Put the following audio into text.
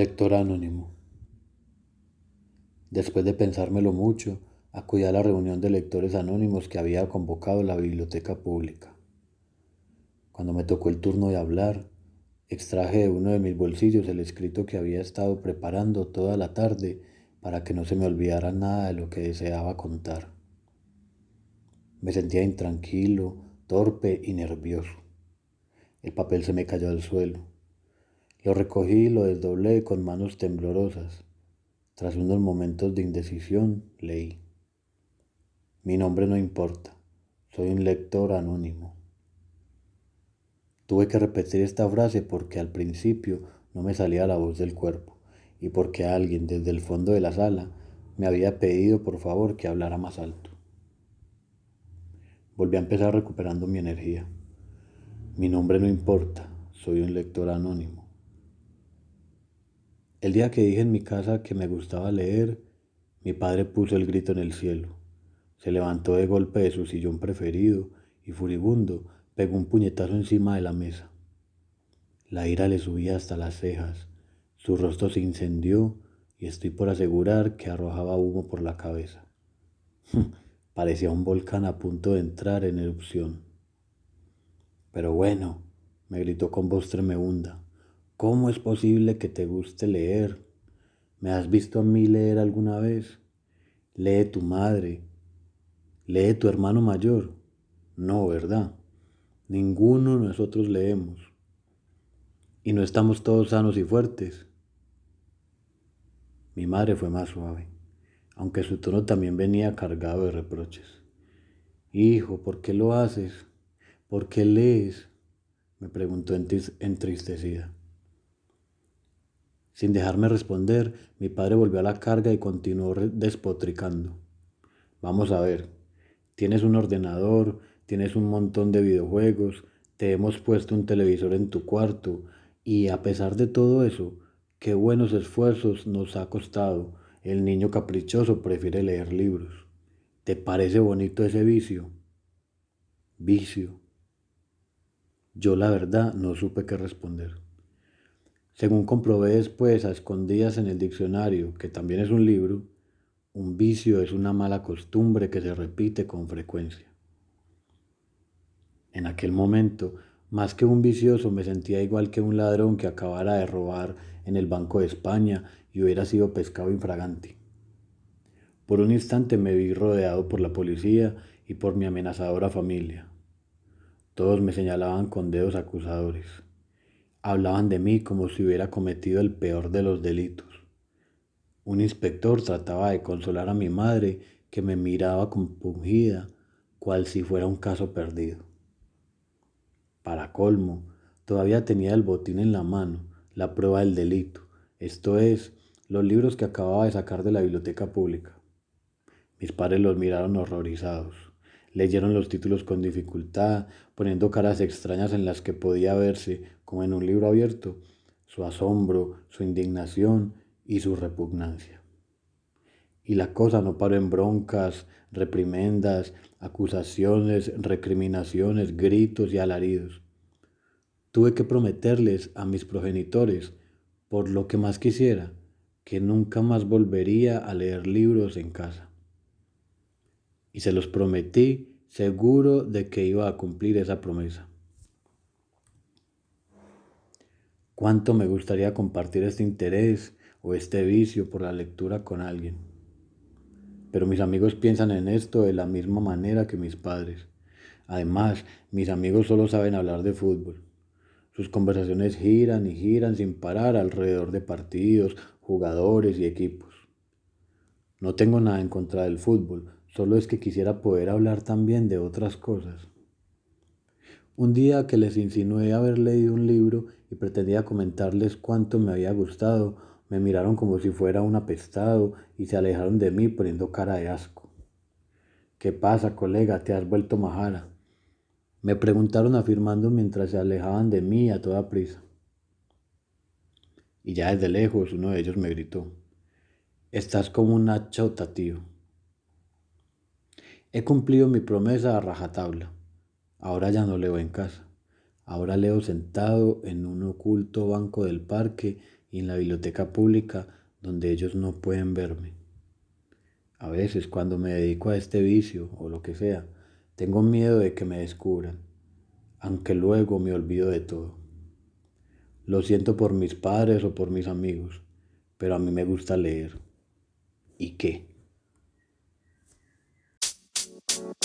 Lector anónimo. Después de pensármelo mucho, acudí a la reunión de lectores anónimos que había convocado la biblioteca pública. Cuando me tocó el turno de hablar, extraje de uno de mis bolsillos el escrito que había estado preparando toda la tarde para que no se me olvidara nada de lo que deseaba contar. Me sentía intranquilo, torpe y nervioso. El papel se me cayó al suelo. Lo recogí y lo desdoblé con manos temblorosas. Tras unos momentos de indecisión, leí. Mi nombre no importa, soy un lector anónimo. Tuve que repetir esta frase porque al principio no me salía la voz del cuerpo y porque alguien desde el fondo de la sala me había pedido por favor que hablara más alto. Volví a empezar recuperando mi energía. Mi nombre no importa, soy un lector anónimo. El día que dije en mi casa que me gustaba leer, mi padre puso el grito en el cielo. Se levantó de golpe de su sillón preferido y furibundo pegó un puñetazo encima de la mesa. La ira le subía hasta las cejas, su rostro se incendió y estoy por asegurar que arrojaba humo por la cabeza. Parecía un volcán a punto de entrar en erupción. Pero bueno, me gritó con voz tremenda, ¿Cómo es posible que te guste leer? ¿Me has visto a mí leer alguna vez? Lee tu madre. Lee tu hermano mayor. No, ¿verdad? Ninguno de nosotros leemos. Y no estamos todos sanos y fuertes. Mi madre fue más suave, aunque su tono también venía cargado de reproches. Hijo, ¿por qué lo haces? ¿Por qué lees? me preguntó entristecida. Sin dejarme responder, mi padre volvió a la carga y continuó despotricando. Vamos a ver, tienes un ordenador, tienes un montón de videojuegos, te hemos puesto un televisor en tu cuarto y a pesar de todo eso, qué buenos esfuerzos nos ha costado. El niño caprichoso prefiere leer libros. ¿Te parece bonito ese vicio? Vicio. Yo la verdad no supe qué responder. Según comprobé después a escondidas en el diccionario, que también es un libro, un vicio es una mala costumbre que se repite con frecuencia. En aquel momento, más que un vicioso, me sentía igual que un ladrón que acabara de robar en el Banco de España y hubiera sido pescado infragante. Por un instante me vi rodeado por la policía y por mi amenazadora familia. Todos me señalaban con dedos acusadores. Hablaban de mí como si hubiera cometido el peor de los delitos. Un inspector trataba de consolar a mi madre que me miraba compungida, cual si fuera un caso perdido. Para colmo, todavía tenía el botín en la mano, la prueba del delito, esto es, los libros que acababa de sacar de la biblioteca pública. Mis padres los miraron horrorizados. Leyeron los títulos con dificultad, poniendo caras extrañas en las que podía verse, como en un libro abierto, su asombro, su indignación y su repugnancia. Y la cosa no paró en broncas, reprimendas, acusaciones, recriminaciones, gritos y alaridos. Tuve que prometerles a mis progenitores, por lo que más quisiera, que nunca más volvería a leer libros en casa y se los prometí seguro de que iba a cumplir esa promesa. Cuánto me gustaría compartir este interés o este vicio por la lectura con alguien. Pero mis amigos piensan en esto de la misma manera que mis padres. Además, mis amigos solo saben hablar de fútbol. Sus conversaciones giran y giran sin parar alrededor de partidos, jugadores y equipos. No tengo nada en contra del fútbol, Solo es que quisiera poder hablar también de otras cosas. Un día que les insinué haber leído un libro y pretendía comentarles cuánto me había gustado, me miraron como si fuera un apestado y se alejaron de mí poniendo cara de asco. ¿Qué pasa, colega? ¿Te has vuelto majara? Me preguntaron afirmando mientras se alejaban de mí a toda prisa. Y ya desde lejos uno de ellos me gritó, Estás como una chota, tío. He cumplido mi promesa a rajatabla. Ahora ya no leo en casa. Ahora leo sentado en un oculto banco del parque y en la biblioteca pública donde ellos no pueden verme. A veces cuando me dedico a este vicio o lo que sea, tengo miedo de que me descubran, aunque luego me olvido de todo. Lo siento por mis padres o por mis amigos, pero a mí me gusta leer. ¿Y qué?